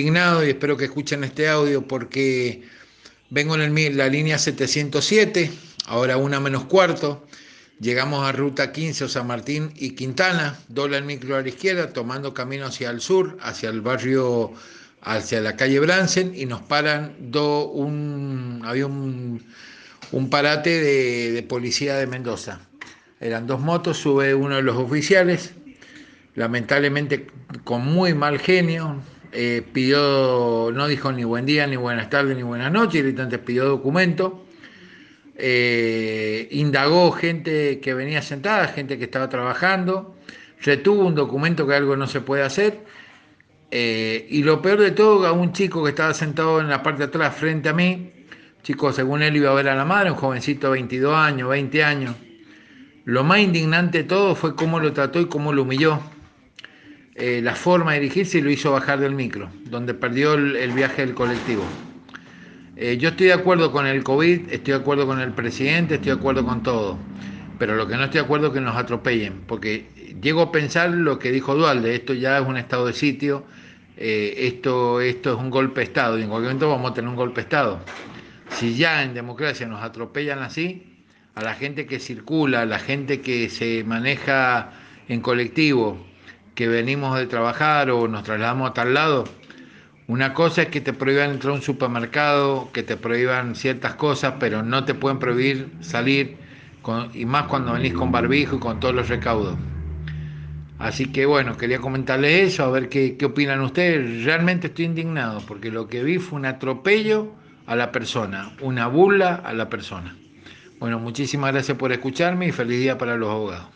y espero que escuchen este audio porque vengo en la línea 707, ahora una menos cuarto. Llegamos a ruta 15, San Martín y Quintana, dobla el micro a la izquierda, tomando camino hacia el sur, hacia el barrio, hacia la calle Bransen, y nos paran do, un, había un, un parate de, de policía de Mendoza. Eran dos motos, sube uno de los oficiales, lamentablemente con muy mal genio, eh, pidió, no dijo ni buen día, ni buenas tardes, ni buenas noches, directamente pidió documento, eh, indagó gente que venía sentada, gente que estaba trabajando, retuvo un documento que algo no se puede hacer, eh, y lo peor de todo, a un chico que estaba sentado en la parte de atrás frente a mí, chico según él iba a ver a la madre, un jovencito de 22 años, 20 años, lo más indignante de todo fue cómo lo trató y cómo lo humilló eh, la forma de dirigirse lo hizo bajar del micro, donde perdió el, viaje del colectivo. Eh, yo estoy de acuerdo con el COVID, estoy de acuerdo con el presidente, estoy de acuerdo con todo, pero lo que no estoy de acuerdo es que nos atropellen, porque llego a pensar lo que dijo Dualde, esto ya es un estado de sitio, eh, esto, esto es un golpe de Estado, y en cualquier momento vamos a tener un golpe de Estado. Si ya en democracia nos atropellan así, a la gente que circula, a la gente que se maneja en colectivo, que venimos de trabajar o nos trasladamos a tal lado. Una cosa es que te prohíban entrar a un supermercado, que te prohíban ciertas cosas, pero no te pueden prohibir salir, y más cuando venís con barbijo y con todos los recaudos. Así que bueno, quería comentarles eso, a ver qué, qué opinan ustedes. Realmente estoy indignado porque lo que vi fue un atropello a la persona, una burla a la persona. Bueno, muchísimas gracias por escucharme y feliz día para los abogados.